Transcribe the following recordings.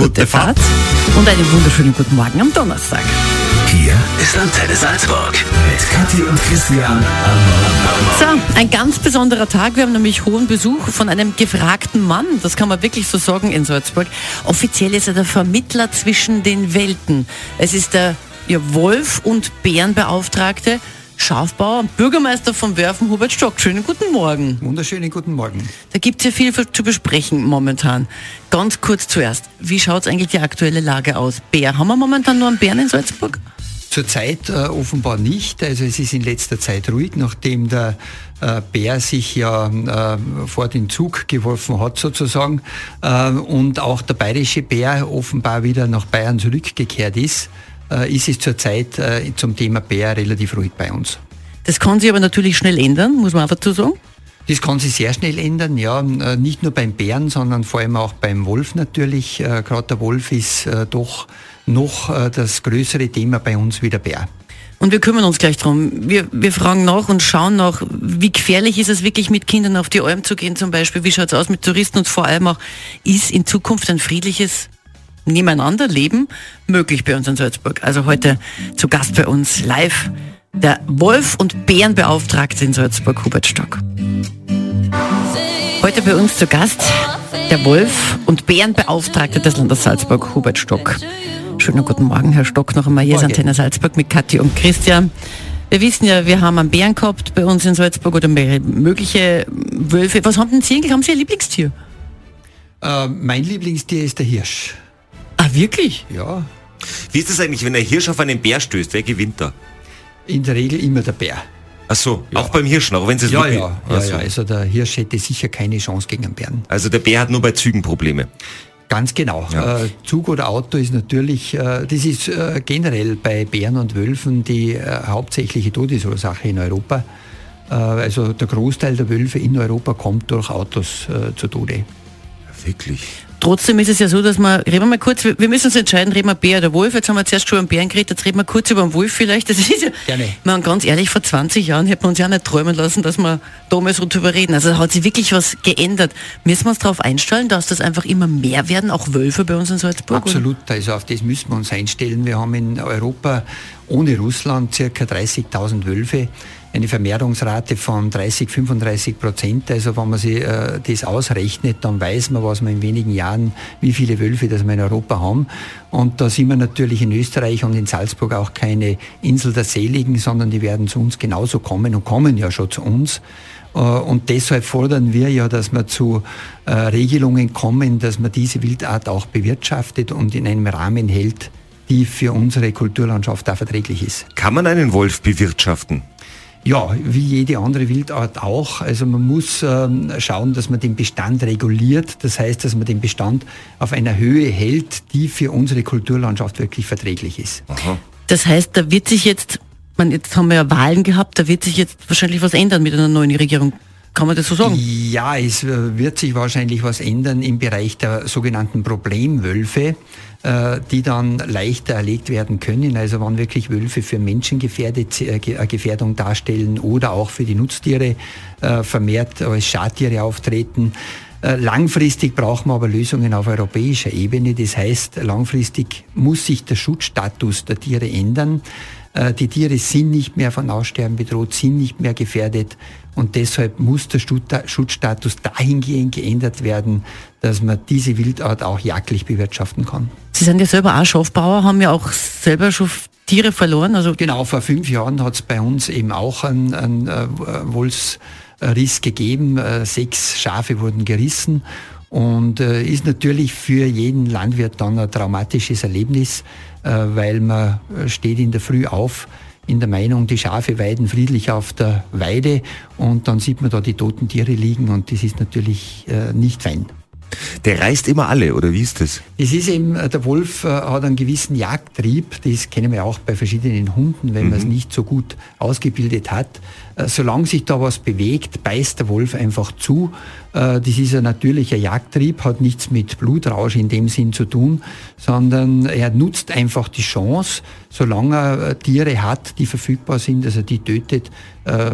gute Fahrt und einen wunderschönen guten Morgen am Donnerstag. Hier ist Antenne Salzburg mit Kathi und Christian So, ein ganz besonderer Tag. Wir haben nämlich hohen Besuch von einem gefragten Mann. Das kann man wirklich so sagen in Salzburg. Offiziell ist er der Vermittler zwischen den Welten. Es ist der ja, Wolf- und Bärenbeauftragte. Schafbauer Bürgermeister von Werfen, Hubert Stock. Schönen guten Morgen. Wunderschönen guten Morgen. Da gibt es ja viel zu besprechen momentan. Ganz kurz zuerst, wie schaut es eigentlich die aktuelle Lage aus? Bär, haben wir momentan nur einen Bären in Salzburg? Zurzeit äh, offenbar nicht. Also es ist in letzter Zeit ruhig, nachdem der äh, Bär sich ja äh, vor den Zug geworfen hat sozusagen äh, und auch der bayerische Bär offenbar wieder nach Bayern zurückgekehrt ist ist es zurzeit äh, zum Thema Bär relativ ruhig bei uns. Das kann sich aber natürlich schnell ändern, muss man auch dazu sagen. Das kann sich sehr schnell ändern, ja. Äh, nicht nur beim Bären, sondern vor allem auch beim Wolf natürlich. Äh, Gerade der Wolf ist äh, doch noch äh, das größere Thema bei uns wie der Bär. Und wir kümmern uns gleich drum. Wir, wir fragen nach und schauen nach, wie gefährlich ist es wirklich mit Kindern auf die Alm zu gehen zum Beispiel, wie schaut es aus mit Touristen und vor allem auch, ist in Zukunft ein friedliches nebeneinander leben möglich bei uns in Salzburg. Also heute zu Gast bei uns live der Wolf- und Bärenbeauftragte in Salzburg, Hubert Stock. Heute bei uns zu Gast der Wolf- und Bärenbeauftragte des Landes Salzburg, Hubert Stock. Schönen guten Morgen, Herr Stock, noch einmal. Hier ist Antenne Salzburg mit Kathi und Christian. Wir wissen ja, wir haben einen Bären gehabt bei uns in Salzburg oder mehrere mögliche Wölfe. Was haben denn Sie eigentlich? Haben Sie ein Lieblingstier? Äh, mein Lieblingstier ist der Hirsch. Ah, wirklich? Ja, Wie ist es eigentlich, wenn ein Hirsch auf einen Bär stößt? Wer gewinnt da? in der Regel immer der Bär. Ach so, auch beim Hirschen, auch wenn sie es Ja, ja, ja, so. ja. Also der Hirsch hätte sicher keine Chance gegen einen Bären. Also der Bär hat nur bei Zügen Probleme. Ganz genau. Ja. Äh, Zug oder Auto ist natürlich, äh, das ist äh, generell bei Bären und Wölfen die hauptsächliche Todesursache in Europa. Also der Großteil der Wölfe in Europa kommt durch Autos zu Tode. Wirklich. Trotzdem ist es ja so, dass man, reden wir mal kurz, wir wir müssen uns entscheiden, reden wir Bär oder Wolf. Jetzt haben wir zuerst schon über den Bären geredet, jetzt reden wir kurz über den Wolf vielleicht. Das ist ja, Gerne. man, ganz ehrlich, vor 20 Jahren hätte man uns ja nicht träumen lassen, dass wir damals so drüber reden. Also hat sich wirklich was geändert. Müssen wir uns darauf einstellen, dass das einfach immer mehr werden, auch Wölfe bei uns in Salzburg? Absolut, also auf das müssen wir uns einstellen. Wir haben in Europa ohne Russland circa 30.000 Wölfe, eine Vermehrungsrate von 30, 35 Prozent. Also wenn man sich äh, das ausrechnet, dann weiß man, was wir in wenigen Jahren, wie viele Wölfe das wir in Europa haben. Und da sind wir natürlich in Österreich und in Salzburg auch keine Insel der Seligen, sondern die werden zu uns genauso kommen und kommen ja schon zu uns. Äh, Und deshalb fordern wir ja, dass wir zu äh, Regelungen kommen, dass man diese Wildart auch bewirtschaftet und in einem Rahmen hält, die für unsere Kulturlandschaft auch verträglich ist. Kann man einen Wolf bewirtschaften? Ja, wie jede andere Wildart auch. Also man muss ähm, schauen, dass man den Bestand reguliert. Das heißt, dass man den Bestand auf einer Höhe hält, die für unsere Kulturlandschaft wirklich verträglich ist. Das heißt, da wird sich jetzt, man, jetzt haben wir ja Wahlen gehabt, da wird sich jetzt wahrscheinlich was ändern mit einer neuen Regierung. Kann man das so sagen? Ja, es äh, wird sich wahrscheinlich was ändern im Bereich der sogenannten Problemwölfe, die dann leichter erlegt werden können. Also wenn wirklich Wölfe für Menschen gefährdet, äh, äh, Gefährdung darstellen oder auch für die Nutztiere äh, vermehrt als Schadtiere auftreten. Äh, Langfristig brauchen wir aber Lösungen auf europäischer Ebene. Das heißt, langfristig muss sich der Schutzstatus der Tiere ändern. Äh, Die Tiere sind nicht mehr von Aussterben bedroht, sind nicht mehr gefährdet und deshalb muss der Schutzstatus dahingehend geändert werden, dass man diese Wildart auch jagdlich bewirtschaften kann. Sie sind ja selber auch Schafbauer, haben ja auch selber schon Tiere verloren. Also Genau, vor fünf Jahren hat es bei uns eben auch einen, einen äh, Wolfsriss gegeben. Äh, Sechs Schafe wurden gerissen und äh, ist natürlich für jeden Landwirt dann ein traumatisches Erlebnis, äh, weil man äh, steht in der Früh auf in der Meinung, die Schafe weiden friedlich auf der Weide und dann sieht man da die toten Tiere liegen und das ist natürlich äh, nicht fein. Der reißt immer alle, oder wie ist das? Es ist eben, äh, der Wolf äh, hat einen gewissen Jagdtrieb, das kennen wir auch bei verschiedenen Hunden, wenn man es nicht so gut ausgebildet hat. Äh, Solange sich da was bewegt, beißt der Wolf einfach zu. Äh, Das ist ein natürlicher Jagdtrieb, hat nichts mit Blutrausch in dem Sinn zu tun, sondern er nutzt einfach die Chance, solange er Tiere hat, die verfügbar sind, dass er die tötet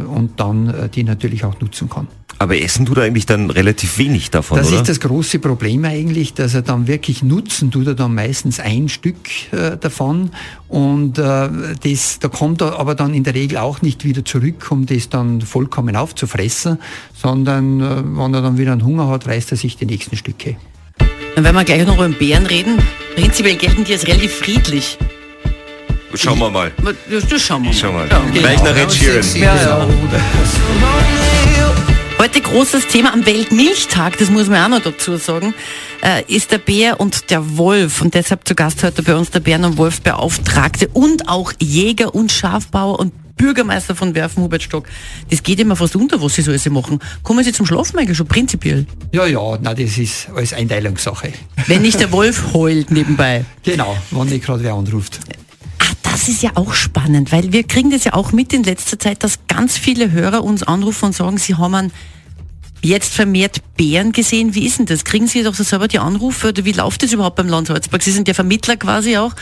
und dann die natürlich auch nutzen kann. Aber essen tut er eigentlich dann relativ wenig davon, das oder? ist das große Problem eigentlich, dass er dann wirklich nutzen tut er dann meistens ein Stück äh, davon und äh, das, da kommt er aber dann in der Regel auch nicht wieder zurück, um das dann vollkommen aufzufressen, sondern äh, wenn er dann wieder einen Hunger hat, reißt er sich die nächsten Stücke. Und wenn wir gleich noch über den Bären reden, prinzipiell gelten die als relativ friedlich. Schauen wir mal. Das, das schauen wir mal. Schau mal. Ja. Gleich nach Ed Sheeran. Ja, ja. Großes Thema am Weltmilchtag, das muss man auch noch dazu sagen, äh, ist der Bär und der Wolf. Und deshalb zu Gast heute bei uns der Bären- und Wolfbeauftragte und auch Jäger und Schafbauer und Bürgermeister von Werfen, Hubert Stock. Das geht immer fast unter, was Sie so alles machen. Kommen Sie zum Schlafen eigentlich schon prinzipiell? Ja, ja, na, das ist alles Einteilungssache. Wenn nicht der Wolf heult nebenbei. Genau, wenn nicht gerade wer anruft. Ah, das ist ja auch spannend, weil wir kriegen das ja auch mit in letzter Zeit, dass ganz viele Hörer uns anrufen und sagen, sie haben einen jetzt vermehrt Bären gesehen. Wie ist denn das? Kriegen Sie doch so selber die Anrufe oder wie läuft das überhaupt beim Land Salzburg? Sie sind ja Vermittler quasi auch.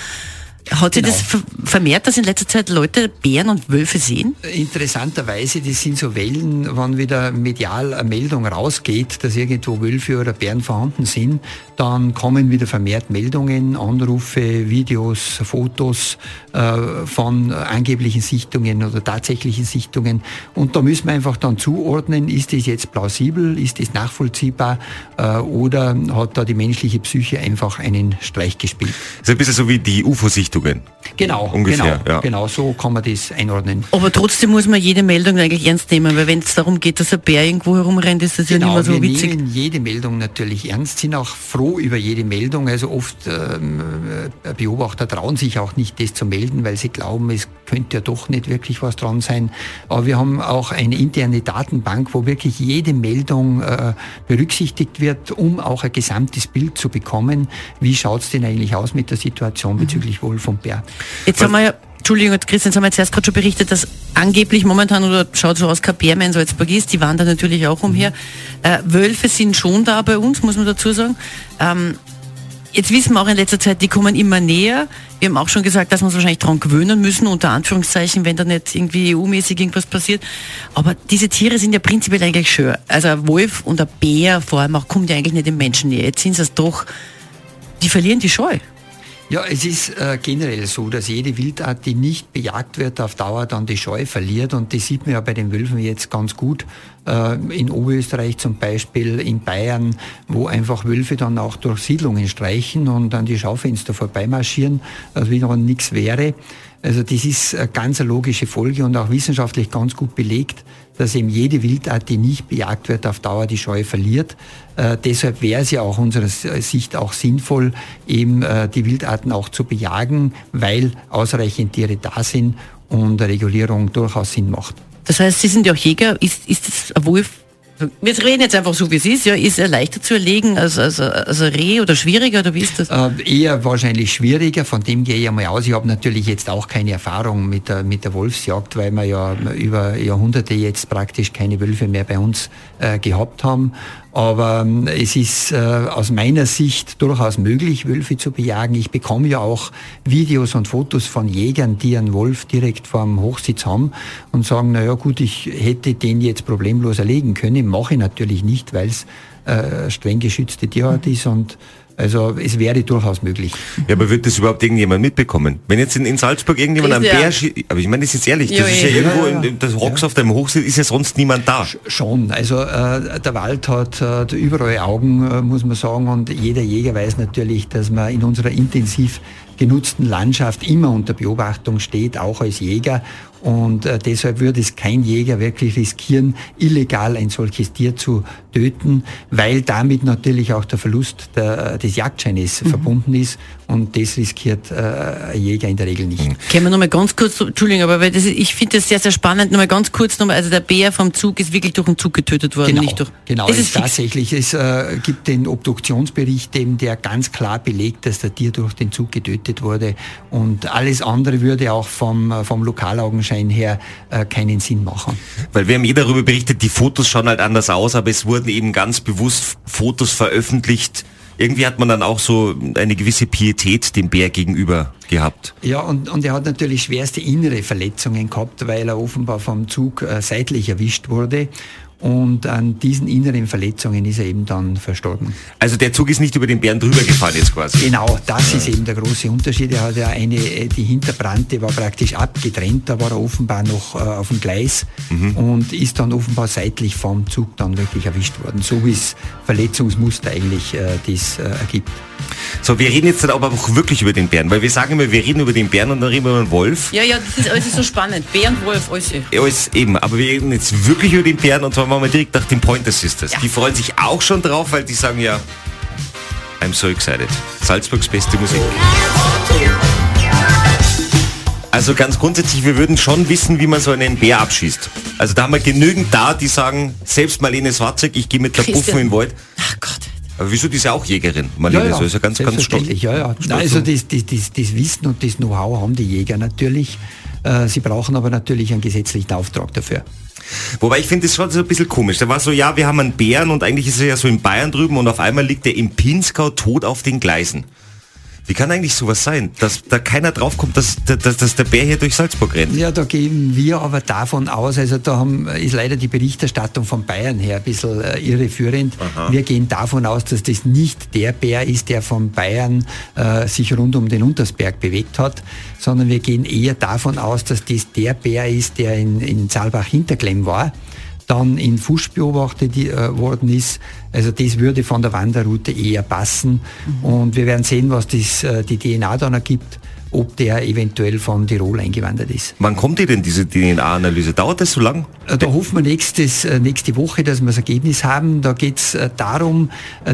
Hat Genau. sich das ver- vermehrt, dass in letzter Zeit Leute Bären und Wölfe sehen? Interessanterweise, das sind so Wellen, wann wieder medial eine Meldung rausgeht, dass irgendwo Wölfe oder Bären vorhanden sind, dann kommen wieder vermehrt Meldungen, Anrufe, Videos, Fotos äh, von angeblichen Sichtungen oder tatsächlichen Sichtungen. Und da müssen wir einfach dann zuordnen, ist das jetzt plausibel, ist das nachvollziehbar äh, oder hat da die menschliche Psyche einfach einen Streich gespielt. Das ist ein bisschen so wie die UFO-Sichtungen. Genau, Ungefähr, genau, ja. genau, so kann man das einordnen. Aber trotzdem muss man jede Meldung eigentlich ernst nehmen, weil wenn es darum geht, dass ein Bär irgendwo herumrennt, ist das ja Genau, nicht mehr so wir witzig. nehmen jede Meldung natürlich ernst, sind auch froh über jede Meldung. Also oft ähm, äh, Beobachter trauen sich auch nicht, das zu melden, weil sie glauben, es könnte ja doch nicht wirklich was dran sein. Aber wir haben auch eine interne Datenbank, wo wirklich jede Meldung äh, berücksichtigt wird, um auch ein gesamtes Bild zu bekommen. Wie schaut es denn eigentlich aus mit der Situation bezüglich Wolf und Bär? Jetzt haben wir ja, Entschuldigung, Christian, jetzt haben wir jetzt erst gerade schon berichtet, dass angeblich momentan oder schaut so aus, kein Bär mehr in Salzburg ist. Die waren da natürlich auch umher. Äh, Wölfe sind schon da bei uns, muss man dazu sagen. Ähm, jetzt wissen wir auch in letzter Zeit, die kommen immer näher. Wir haben auch schon gesagt, dass wir uns wahrscheinlich daran gewöhnen müssen, unter Anführungszeichen, wenn da nicht irgendwie EU-mäßig irgendwas passiert. Aber diese Tiere sind ja prinzipiell eigentlich schön. Also ein Wolf und ein Bär vor allem auch kommt ja eigentlich nicht in Menschen näher. Jetzt sind es doch, die verlieren die Scheu. Ja, es ist äh, generell so, dass jede Wildart, die nicht bejagt wird, auf Dauer dann die Scheu verliert. Und das sieht man ja bei den Wölfen jetzt ganz gut. Äh, in Oberösterreich zum Beispiel, in Bayern, wo einfach Wölfe dann auch durch Siedlungen streichen und an die Schaufenster vorbeimarschieren, als wie noch nichts wäre. Also das ist eine ganz logische Folge und auch wissenschaftlich ganz gut belegt, dass eben jede Wildart, die nicht bejagt wird, auf Dauer die Scheu verliert. Äh, deshalb wäre es ja auch unserer Sicht auch sinnvoll, eben äh, die Wildarten auch zu bejagen, weil ausreichend Tiere da sind und Regulierung durchaus Sinn macht. Das heißt, Sie sind ja auch Jäger. Ist, ist das ein Wolf? Wir reden jetzt einfach so, wie es ist. Ja, ist er leichter zu erlegen als, als, als ein Reh oder schwieriger oder wie ist das? Äh, eher wahrscheinlich schwieriger, von dem gehe ich einmal aus. Ich habe natürlich jetzt auch keine Erfahrung mit der, mit der Wolfsjagd, weil wir ja über Jahrhunderte jetzt praktisch keine Wölfe mehr bei uns äh, gehabt haben. Aber ähm, es ist äh, aus meiner Sicht durchaus möglich, Wölfe zu bejagen. Ich bekomme ja auch Videos und Fotos von Jägern, die einen Wolf direkt vor dem Hochsitz haben und sagen, naja gut, ich hätte den jetzt problemlos erlegen können. Mache ich natürlich nicht, weil es äh, streng geschützte Tierart ist und also es wäre durchaus möglich. Ja, aber wird das überhaupt irgendjemand mitbekommen? Wenn jetzt in, in Salzburg irgendjemand Ist einen ja- Bär schießt, aber ich meine, das ist jetzt ehrlich, das Ja, ist ja, ja. irgendwo, Ja, ja. in, das Rocks auf deinem Hochsitz ist ja sonst niemand da. Schon, also äh, der Wald hat äh, überall Augen, äh, muss man sagen, und jeder Jäger weiß natürlich, dass man in unserer intensiv genutzten Landschaft immer unter Beobachtung steht, auch als Jäger. Und äh, deshalb würde es kein Jäger wirklich riskieren, illegal ein solches Tier zu töten, weil damit natürlich auch der Verlust der, des Jagdscheines verbunden ist. Und das riskiert äh, ein Jäger in der Regel nicht. Können wir nochmal ganz kurz, Entschuldigung, aber das, ich finde das sehr, sehr spannend, nochmal ganz kurz nochmal, also der Bär vom Zug ist wirklich durch den Zug getötet worden, Genau, nicht durch. genau das es ist fix. tatsächlich. Es äh, gibt den Obduktionsbericht, eben, der ganz klar belegt, dass der Tier durch den Zug getötet wurde. Und alles andere würde auch vom, äh, vom Lokalaugenschein her äh, keinen Sinn machen. Weil wir haben eh darüber berichtet, die Fotos schauen halt anders aus, aber es wurden eben ganz bewusst Fotos veröffentlicht. Irgendwie hat man dann auch so eine gewisse Pietät dem Bär gegenüber gehabt. Ja, und, und er hat natürlich schwerste innere Verletzungen gehabt, weil er offenbar vom Zug äh, seitlich erwischt wurde. Und an diesen inneren Verletzungen ist er eben dann verstorben. Also der Zug ist nicht über den Bären drüber gefahren jetzt quasi? Genau, das ist eben der große Unterschied. Er hat ja eine, die Hinterbrante war praktisch abgetrennt, da war er offenbar noch äh, auf dem Gleis mhm. und ist dann offenbar seitlich vom Zug dann wirklich erwischt worden, so wie es Verletzungsmuster eigentlich äh, das äh, ergibt. So, wir reden jetzt dann aber auch wirklich über den Bären, weil wir sagen immer, wir reden über den Bären und dann reden wir über den Wolf. Ja, ja, das ist alles so spannend. Bären, Wolf, alles. Alles eben, aber wir reden jetzt wirklich über den Bären und zwar machen wir direkt nach den Pointer Sisters. Ja. Die freuen sich auch schon drauf, weil die sagen ja, I'm so excited. Salzburgs beste Musik. Also ganz grundsätzlich, wir würden schon wissen, wie man so einen Bär abschießt. Also da haben wir genügend da, die sagen, selbst Marlene Swarzek, ich gehe mit der Puffen in den Wald. Ach Gott. Aber wieso, die ist ja auch Jägerin, Marlene, ja, ja, so ist ja ganz, ganz stolz. Ja, ja. Nein, also das, das, das, das Wissen und das Know-how haben die Jäger natürlich. Äh, sie brauchen aber natürlich einen gesetzlichen Auftrag dafür. Wobei ich finde das schon so ein bisschen komisch. Da war so, ja, wir haben einen Bären und eigentlich ist er ja so in Bayern drüben und auf einmal liegt er im Pinskau tot auf den Gleisen. Wie kann eigentlich sowas sein, dass da keiner draufkommt, dass, dass, dass der Bär hier durch Salzburg rennt? Ja, da gehen wir aber davon aus, also da haben, ist leider die Berichterstattung von Bayern her ein bisschen äh, irreführend. Aha. Wir gehen davon aus, dass das nicht der Bär ist, der von Bayern äh, sich rund um den Untersberg bewegt hat, sondern wir gehen eher davon aus, dass das der Bär ist, der in, in Saalbach-Hinterklemm war dann in Fusch beobachtet äh, worden ist. Also das würde von der Wanderroute eher passen. Mhm. Und wir werden sehen, was das, äh, die DNA dann ergibt ob der eventuell von Tirol eingewandert ist. Wann kommt die denn, diese DNA-Analyse? Dauert das so lang? Äh, da hoffen wir nächstes, äh, nächste Woche, dass wir das Ergebnis haben. Da geht es äh, darum,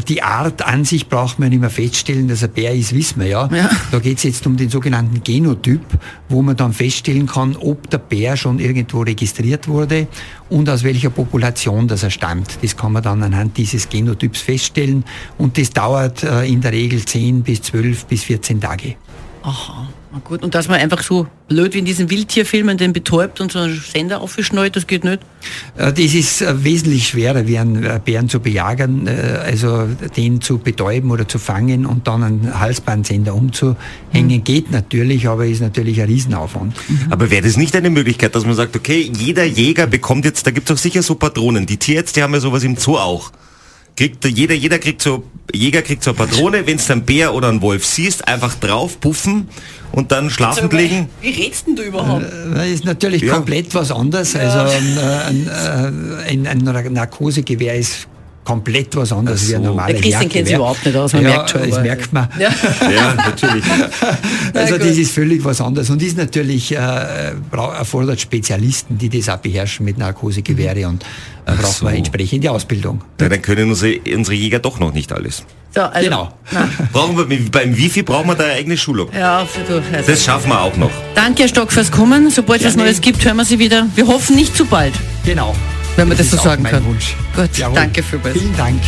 die Art an sich braucht man nicht mehr feststellen, dass er Bär ist, wissen wir ja. ja. Da geht es jetzt um den sogenannten Genotyp, wo man dann feststellen kann, ob der Bär schon irgendwo registriert wurde und aus welcher Population das er stammt. Das kann man dann anhand dieses Genotyps feststellen und das dauert in der Regel 10 bis 12 bis 14 Tage. Aha, na gut. Und dass man einfach so blöd wie in diesen Wildtierfilmen den betäubt und so einen Sender aufgeschnallt, das geht nicht? Äh, das ist äh, wesentlich schwerer, wie einen äh, Bären zu bejagen, also den zu betäuben oder zu fangen und dann einen Halsbandsender umzuhängen, mhm. geht natürlich, aber ist natürlich ein Riesenaufwand. Mhm. Aber wäre das nicht eine Möglichkeit, dass man sagt, okay, jeder Jäger bekommt jetzt, da gibt es auch sicher so Patronen, die Tierärzte haben ja sowas im Zoo auch kriegt jeder, jeder kriegt so, Jäger kriegt so eine Patrone, wenn es ein Bär oder ein Wolf siehst, einfach drauf puffen und dann schlafen also, legen. Wie redst denn du überhaupt? Das ist natürlich ja. komplett was anderes. Ja. Also ein, ein, ein, ein Narkosegewehr ist komplett was anderes so. wie ein normales Der Christian kennt sich überhaupt nicht aus, man ja, merkt schon. Das merkt man. Ja, ja natürlich. also das ist völlig was anderes und ist natürlich, äh, erfordert Spezialisten, die das auch beherrschen mit Narkosegewehre und äh, braucht so. man entsprechende Ausbildung. Ja, dann können unsere, unsere Jäger doch noch nicht alles. So, also, genau. brauchen wir, beim Wifi brauchen wir da eine eigene Schulung. Ja, du, also das schaffen wir auch noch. Danke, Herr Stock, fürs Kommen. Sobald es Neues gibt, hören wir Sie wieder. Wir hoffen nicht zu bald. Genau wenn man das, das so sagen kann. Wunsch. Gut, Jawohl. danke vielmals. Vielen Dank.